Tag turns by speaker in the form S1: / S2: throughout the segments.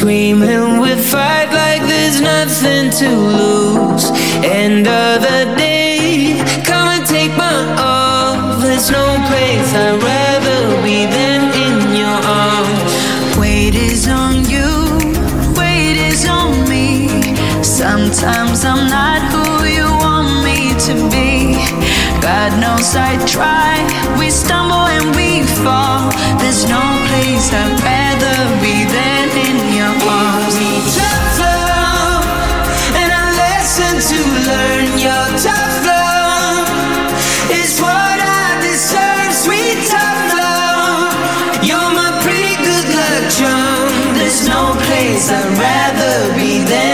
S1: screaming, we fight like there's nothing to lose. End of the day, come and take my all. There's no place I'd rather be than in your arms.
S2: Weight is on you, weight is on me. Sometimes I'm not who you want me to be. God knows I try, we stumble and we fall. There's no place I'd rather be than in
S1: I'd rather be than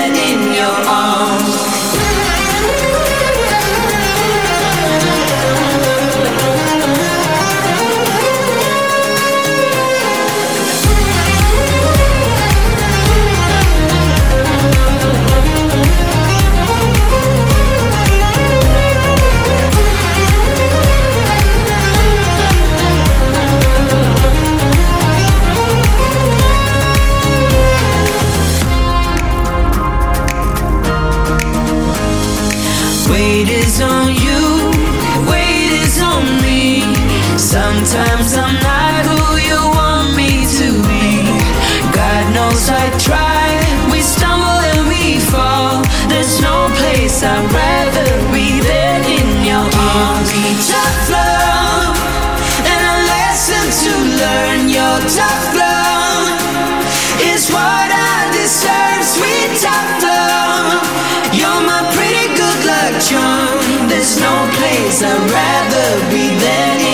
S1: There's no place I'd rather be than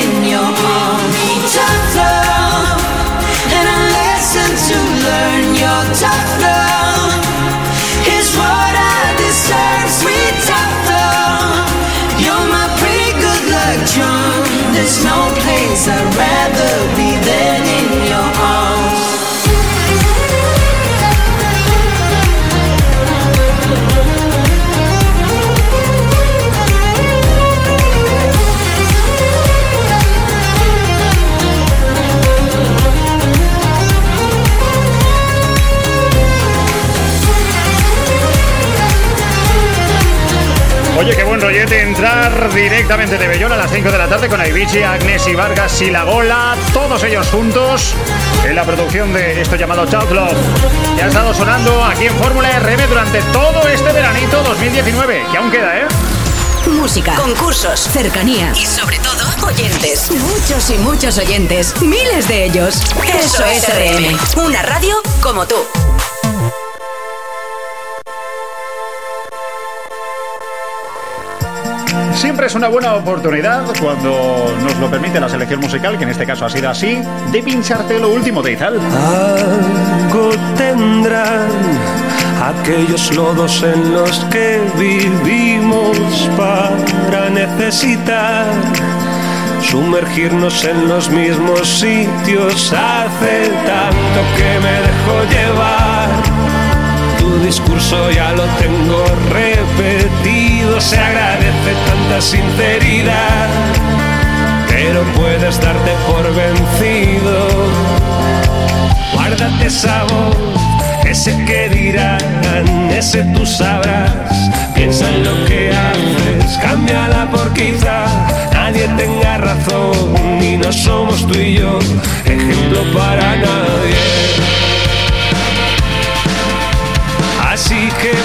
S3: Oye, qué buen rollete entrar directamente de Bellón a las 5 de la tarde con Aivici, Agnes y Vargas y La Gola, todos ellos juntos en la producción de esto llamado Love. Ya ha estado sonando aquí en Fórmula RM durante todo este veranito 2019, que aún queda, ¿eh?
S4: Música, concursos, cercanías y sobre todo oyentes. Muchos y muchos oyentes. Miles de ellos. Eso es RM. Una radio como tú.
S3: Siempre es una buena oportunidad, cuando nos lo permite la selección musical, que en este caso ha sido así, de pincharte lo último de Izal.
S5: Algo tendrán aquellos lodos en los que vivimos para necesitar sumergirnos en los mismos sitios. Hace tanto que me dejo llevar. Tu discurso ya lo tengo repetido. Se agradece tanta sinceridad, pero puedes darte por vencido. Guárdate esa voz, ese que dirán, ese tú sabrás. Piensa en lo que haces, cámbiala por quizá nadie tenga razón y no somos tú y yo ejemplo para nadie.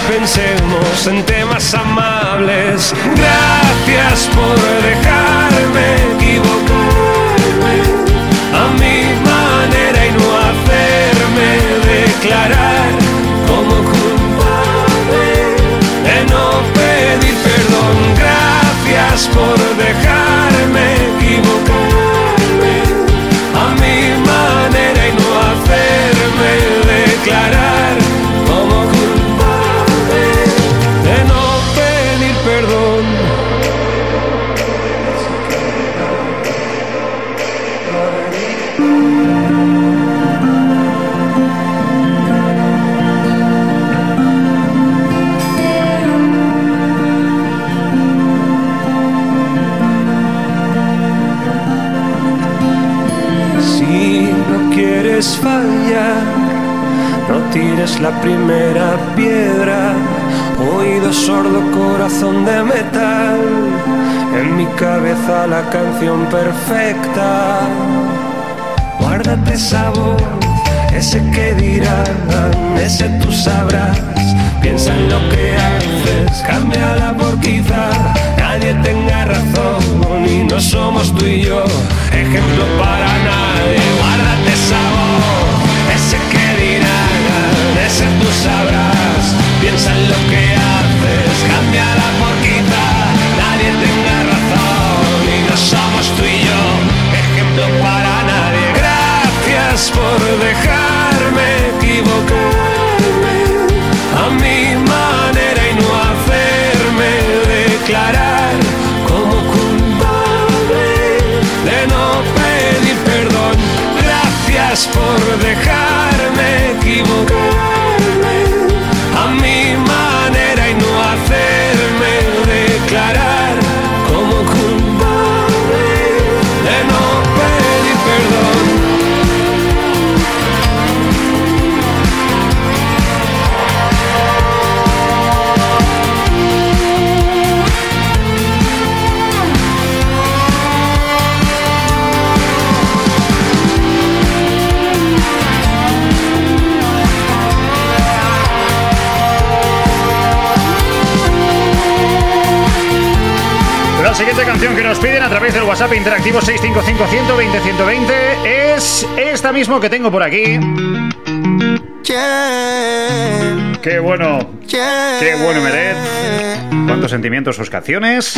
S5: Pensemos en temas amables. Gracias por dejarme equivocarme a mi manera y no hacerme declarar como culpable de no pedir perdón. Gracias por la primera piedra. Oído sordo, corazón de metal. En mi cabeza la canción perfecta. Guárdate esa voz, ese que dirán, ese tú sabrás. Piensa en lo que haces, cámbiala por quizá nadie tenga razón y no somos tú y yo ejemplo para nadie. Guárdate esa voz, ese que dirán, ese tú sabrás. Piensa en lo que haces, cámbiala por quizá nadie tenga
S3: La siguiente canción que nos piden a través del WhatsApp interactivo 655-120-120 es esta mismo que tengo por aquí. Qué bueno, qué bueno Meret. Cuántos sentimientos sus canciones.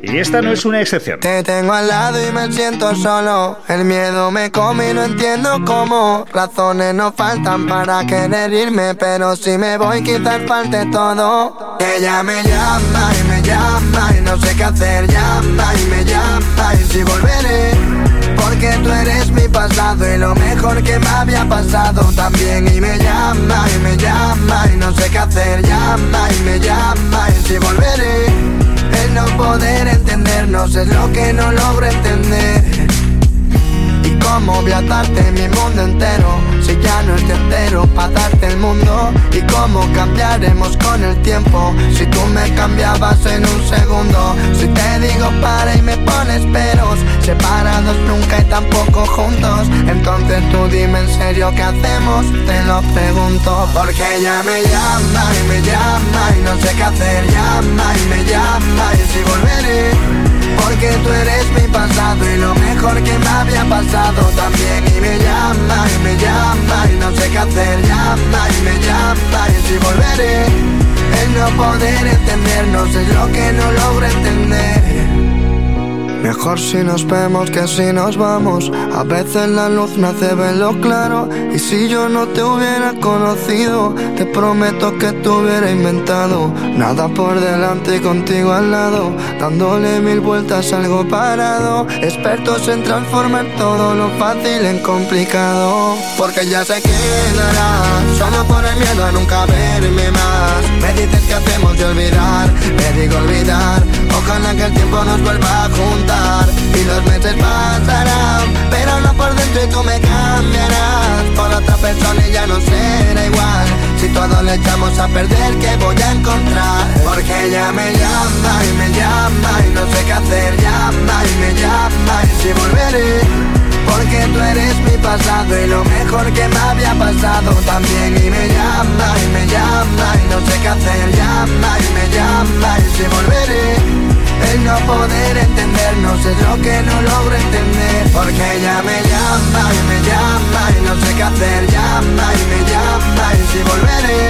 S3: Y esta no es una excepción.
S6: Te tengo al lado y me siento solo. El miedo me come y no entiendo cómo. Razones no faltan para querer irme, pero si me voy quizás falte todo. Ella me llama y me llama y no sé qué hacer. Llama y me llama y si volveré. Porque tú eres mi pasado y lo mejor que me había pasado también. Y me llama y me llama y no sé qué hacer. Llama y me llama y si volveré. El no poder entendernos es lo que no logro entender. Y cómo voy a darte mi mundo entero Si ya no estoy entero cómo cambiaremos con el tiempo Si tú me cambiabas en un segundo. Si te digo para y me pones peros Separados nunca y tampoco juntos. Entonces tú dime en serio qué hacemos Te lo pregunto. Porque ella me llama y me llama Y no sé qué hacer. Llama y me llama y si volveré porque tú eres mi pasado y lo mejor que me había pasado. También Y me llama y me llama y no sé qué hacer. Llama y me llama y si volveré El no poder entendernos es lo que no logro entender Mejor si nos vemos que si nos vamos. A veces la luz me hace verlo claro. Y si yo no te hubiera conocido, te prometo que te hubiera inventado. Nada por delante y contigo al lado. Dándole mil vueltas algo parado. Expertos en transformar todo lo fácil en complicado. Porque ya se quedará. Solo por el miedo a nunca verme más. Me dices que hacemos de olvidar. Me digo olvidar. Ojalá que el tiempo nos vuelva a juntar y los meses pasarán, pero no por dentro y tú me cambiarás por otra persona ya no será igual. Si todo le echamos a perder, ¿qué voy a encontrar? Porque ella me llama y me llama y no sé qué hacer, llama y me llama y si volveré. Porque tú eres mi pasado y lo mejor que me había pasado también Y me llama y me llama y no sé qué hacer Llama y me llama y si volveré el no poder entendernos es lo que no logro entender. Porque ella me llama y me llama y no sé qué hacer Llama y me llama y si volveré.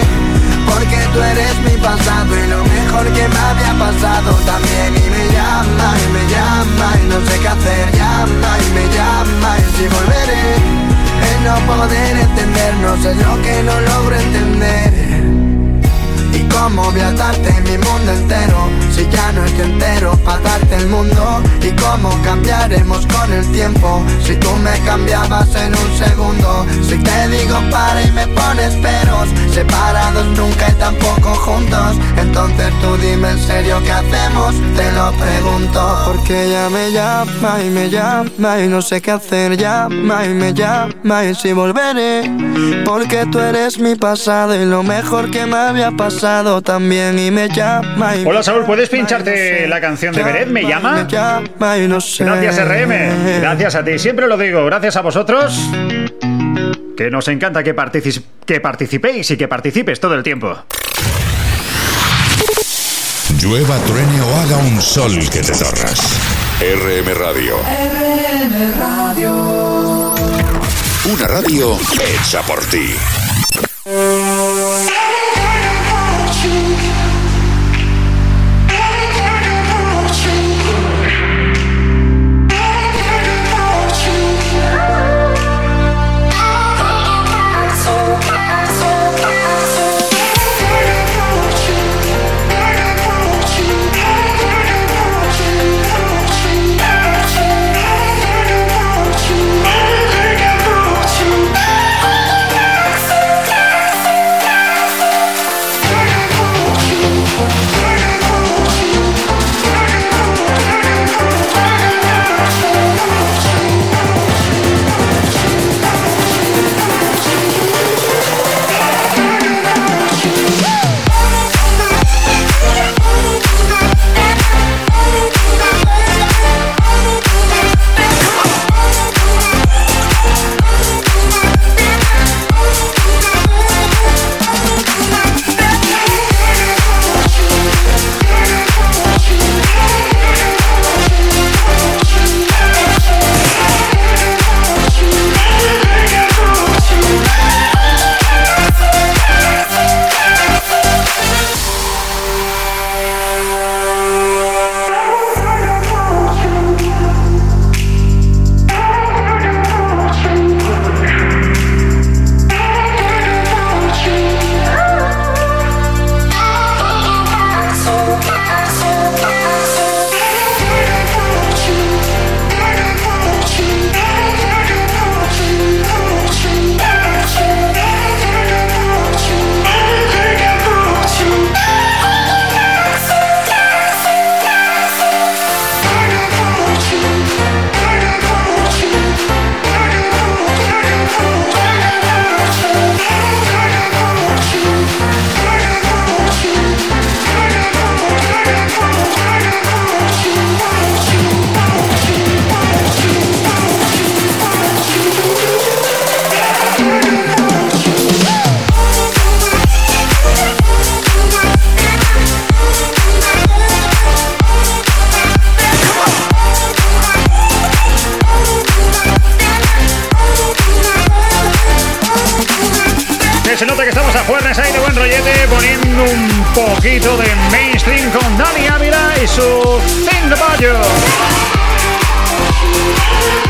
S6: Porque tú eres mi pasado y lo mejor que me había pasado. También Y me llama y me llama entero para darte el mundo Y cómo cambiaremos con el tiempo. Si tú me cambiabas en un segundo Si te digo para y me pones peros Separados nunca y tampoco juntos Entonces tú dime en serio qué hacemos Te lo pregunto. Porque ella me llama y me llama Y no sé qué hacer Llama y me llama y si volveré Porque tú eres mi pasado Y lo mejor que me había pasado también Y me llama y
S3: Hola Saúl, ¿puedes pincharte la canción de Beret? ¿Me llama? Gracias RM, gracias a ti Siempre lo digo, gracias a vosotros que nos encanta que, que participéis y que participes todo el tiempo.
S7: Llueva, truene o haga un sol que te torras. RM Radio.
S1: RM Radio.
S7: Una radio hecha por ti.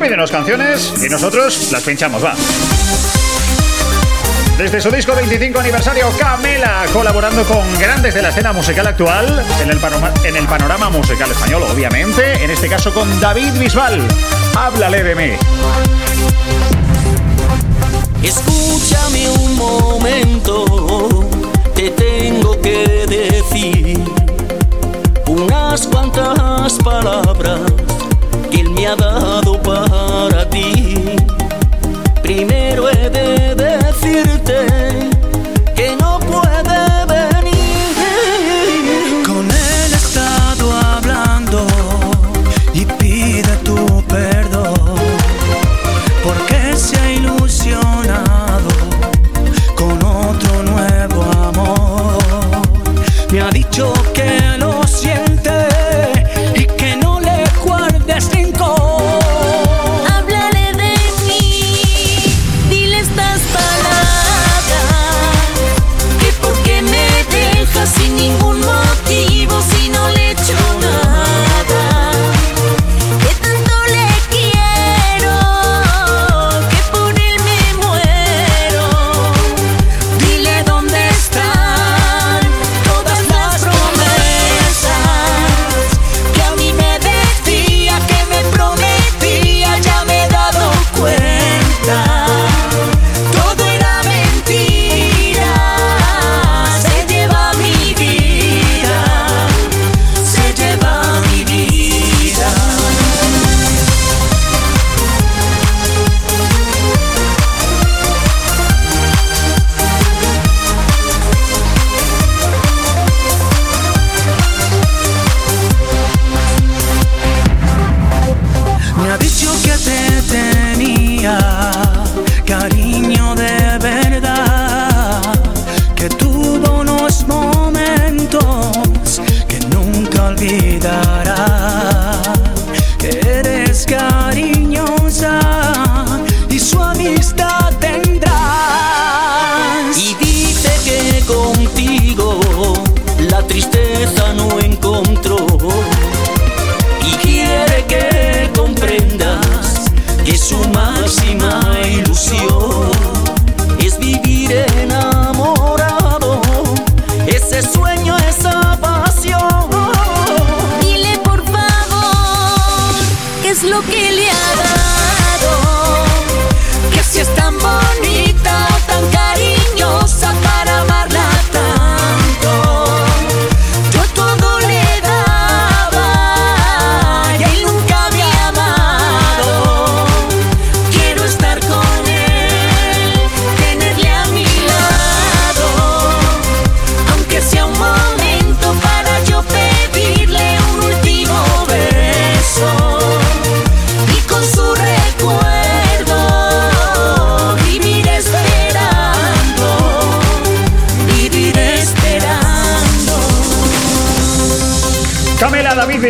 S3: pídenos canciones y nosotros las pinchamos, va. Desde su disco 25 aniversario, Camela, colaborando con grandes de la escena musical actual, en el, panorama, musical español, obviamente, en este caso con David Bisbal. Háblale de mí.
S8: Escúchame un momento, te tengo que decir unas cuantas palabras me ha dado para ti. Primero he de decirte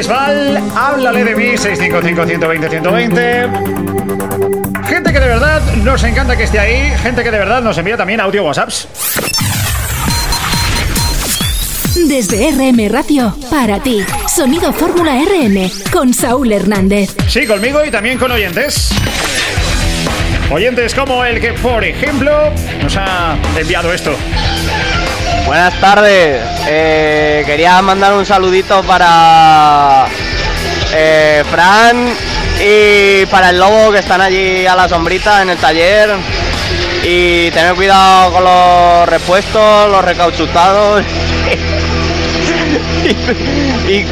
S9: Bisbal, háblale de mí, 655-120-120. Gente que de verdad nos encanta que esté ahí, gente que de verdad nos envía también audio WhatsApps.
S10: Desde RM Radio, para ti, Sonido Fórmula RM, con Saúl Hernández.
S9: Sí, conmigo y también con oyentes. Oyentes como el que, por ejemplo, nos ha enviado esto.
S11: Buenas tardes. Eh, quería mandar un saludito para eh, Fran y para el lobo que están allí a la sombrita en el taller. Y tener cuidado con los repuestos, los recauchutados. y,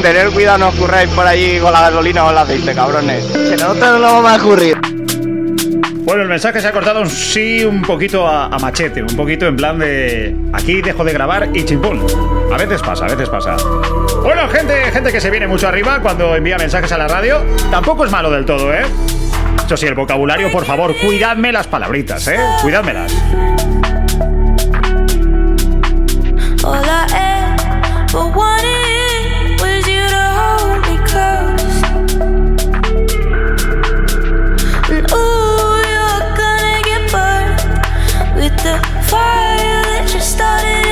S11: tener cuidado no ocurráis por allí con la gasolina o el aceite, cabrones. Que no lo vamos a ocurrir.
S9: Bueno, el mensaje se ha cortado sí un poquito a, machete, un poquito en plan de aquí dejo de grabar y chimpún. A veces pasa, a veces pasa. Bueno, gente, gente que se viene mucho arriba cuando envía mensajes a la radio, tampoco es malo del todo, ¿eh? Eso sí, el vocabulario, por favor, cuidadme las palabritas, ¿eh? you started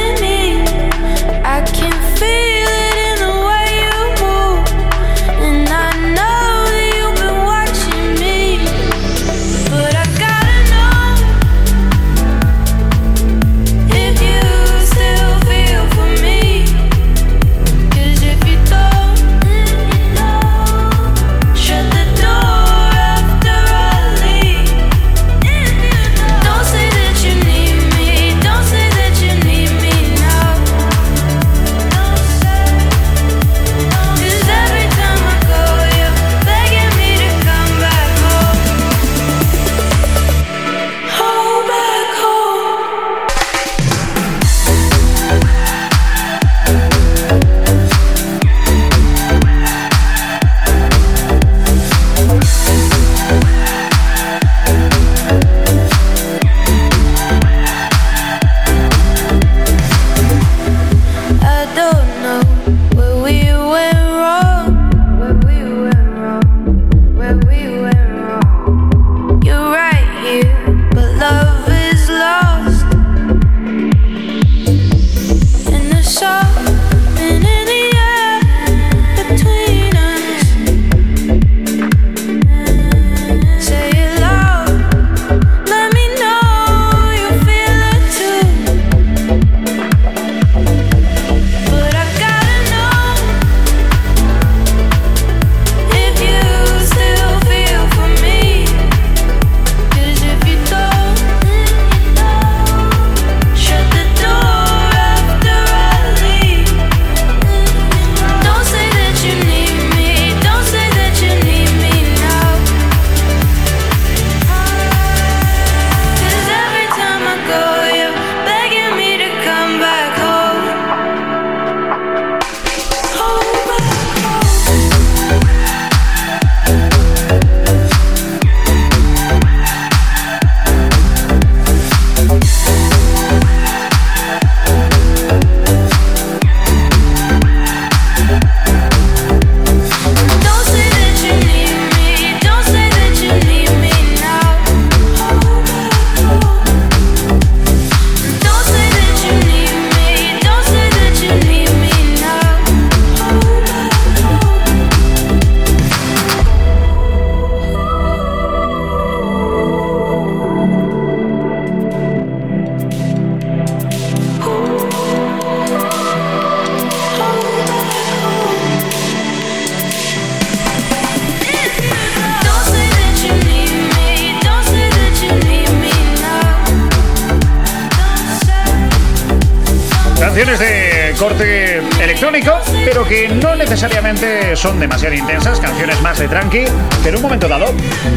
S9: Son demasiado intensas, canciones más de tranqui, pero un momento dado,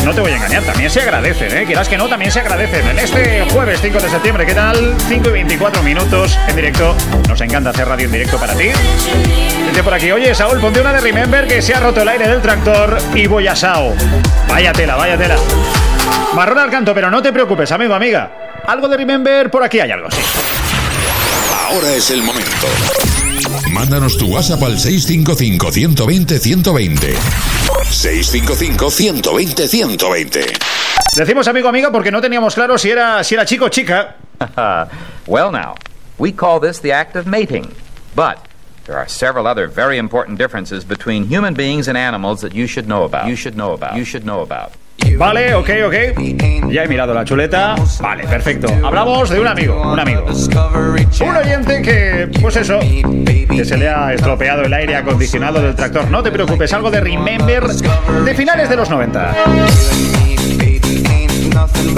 S9: no te voy a engañar, también se agradecen, ¿eh? Quieras que no, también se agradecen. En este jueves 5 de septiembre, ¿qué tal? 5 y 24 minutos en directo. Nos encanta hacer radio en directo para ti. Vete por aquí, oye, Saúl, ponte una de Remember que se ha roto el aire del tractor y voy a Sao. Vaya tela, vaya tela. Marrón al canto, pero no te preocupes, amigo, amiga. Algo de Remember, por aquí hay algo, sí.
S7: Ahora es el momento Mándanos tu WhatsApp al 655 120 120. 655 120 120.
S3: Decimos amigo amiga porque no teníamos claro si era si era chico o chica.
S12: well now, we call this the act of mating. But there are several other very important differences between human beings and animals that you should know about. You should know about. You should know about.
S3: Vale, ok, ok. Ya he mirado la chuleta. Vale, perfecto. Hablamos de un amigo, un amigo. Un oyente que, pues eso, que se le ha estropeado el aire acondicionado del tractor. No te preocupes, algo de Remember de finales de los 90.
S13: nothing.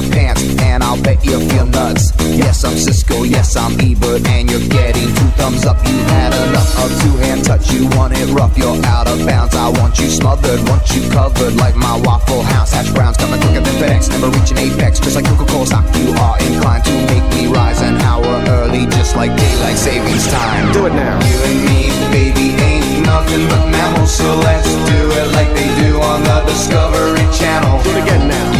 S13: My pants, and I'll bet you feel nuts. Yes, I'm Cisco. Yes, I'm Ebert, and you're getting two thumbs up. You had enough of two hand touch. You want it rough. You're out of bounds. I want you smothered, want you covered like my Waffle House. Hash browns coming quicker than FedEx, never reaching apex. Just like Coca-Cola stock, you are inclined to make me rise an hour early, just like daylight savings time.
S5: Do it now.
S13: You and me, baby, ain't nothing but mammals, so let's do it like they do on the Discovery Channel.
S5: Do it again now.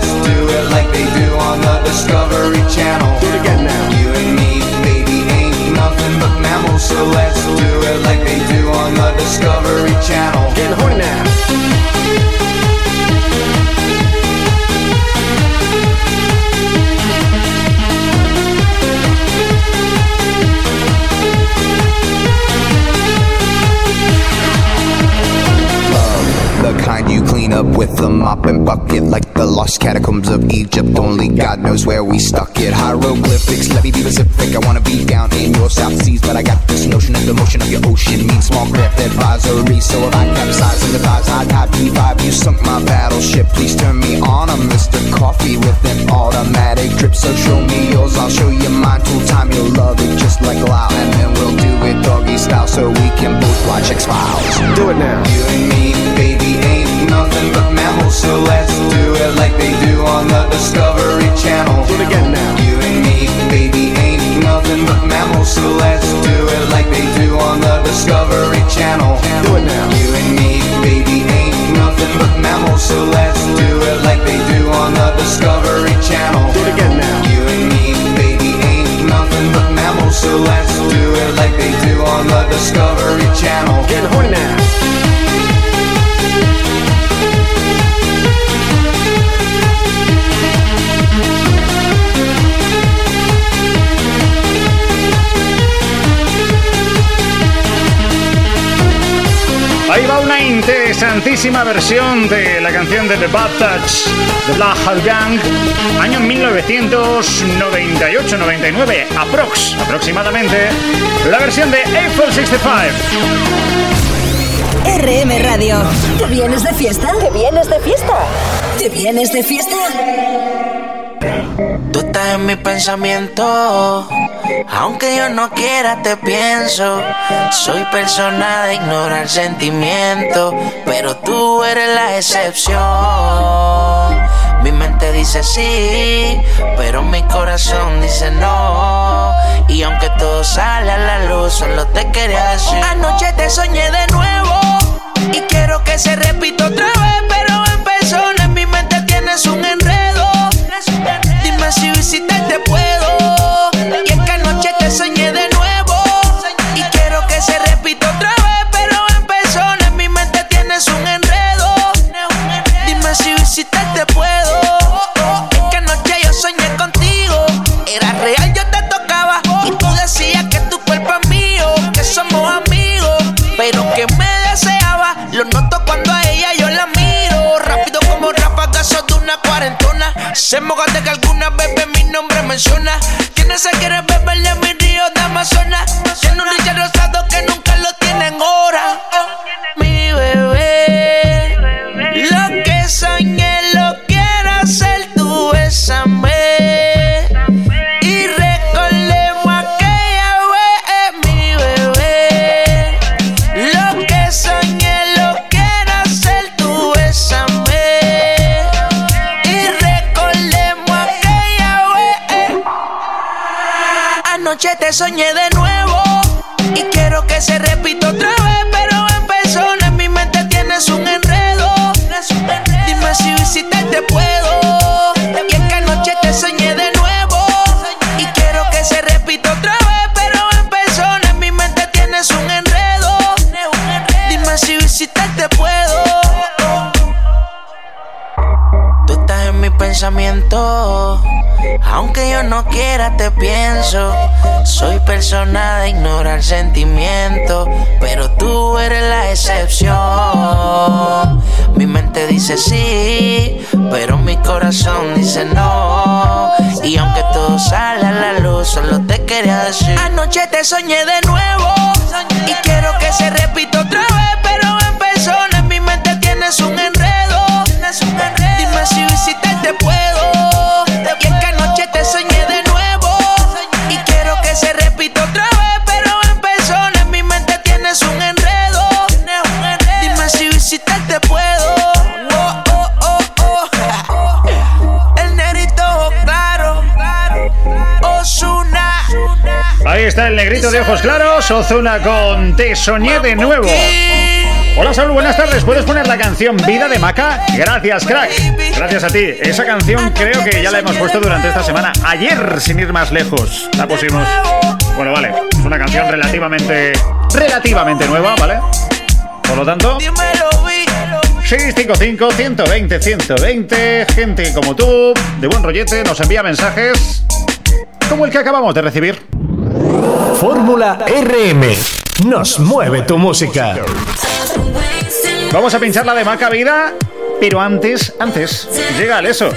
S13: and bucket Like the lost catacombs of Egypt. Only God knows where we stuck it. Hieroglyphics, let me be specific. I wanna be down in your South Seas But I got this notion that the motion of your ocean Means small craft advisory. So if I capsize in the vibes I'd high P5 You sunk my battleship. Please turn me on. I'm Mr. Coffee with an automatic drip. So show me yours, I'll show you mine. Tool time, you'll love it just like loud And then we'll do it doggy style So we can both watch X-Files.
S5: Do it now.
S13: you and me, baby,
S3: versión de la canción de The Bad Touch de Black Hole Gang, año 1998-99, aprox, aproximadamente, la versión de Eiffel 65.
S4: RM Radio. ¿Te vienes de fiesta? ¿Te vienes de fiesta? ¿Te vienes de fiesta?
S14: Tú estás en mi pensamiento, aunque yo no quiera te pienso. Soy persona de ignorar sentimientos, pero tú eres la excepción. Mi mente dice sí, pero mi corazón dice no. Y aunque todo sale a la luz, solo te quería decir. Anoche te soñé de nuevo y quiero que se repita otra vez, quiera, te pienso. Soy persona de ignorar sentimientos, pero tú eres la excepción. Mi mente dice sí, pero mi corazón dice no. Y aunque todo sale a la luz, solo te quería decir: Anoche te soñé de nuevo y quiero que se repita otra vez, pero en persona en mi mente tienes un enredo. Dime si visitarte puedo.
S3: Está el negrito de ojos claros, Ozuna con Te soñé de nuevo. Hola Saúl, buenas tardes. ¿Puedes poner la canción Vida de Maca? Gracias, crack. Gracias a ti. Esa canción creo que ya la hemos puesto durante esta semana. Ayer, sin ir más lejos, la pusimos. Bueno, vale. Es una canción relativamente, relativamente nueva, ¿vale? Por lo tanto, 655 120 120 gente como tú, de buen rollete, nos envía mensajes como el que acabamos de recibir.
S15: Fórmula RM. Nos mueve tu música.
S3: Vamos a pinchar la de Maca Vida, pero antes, antes, llega al eso.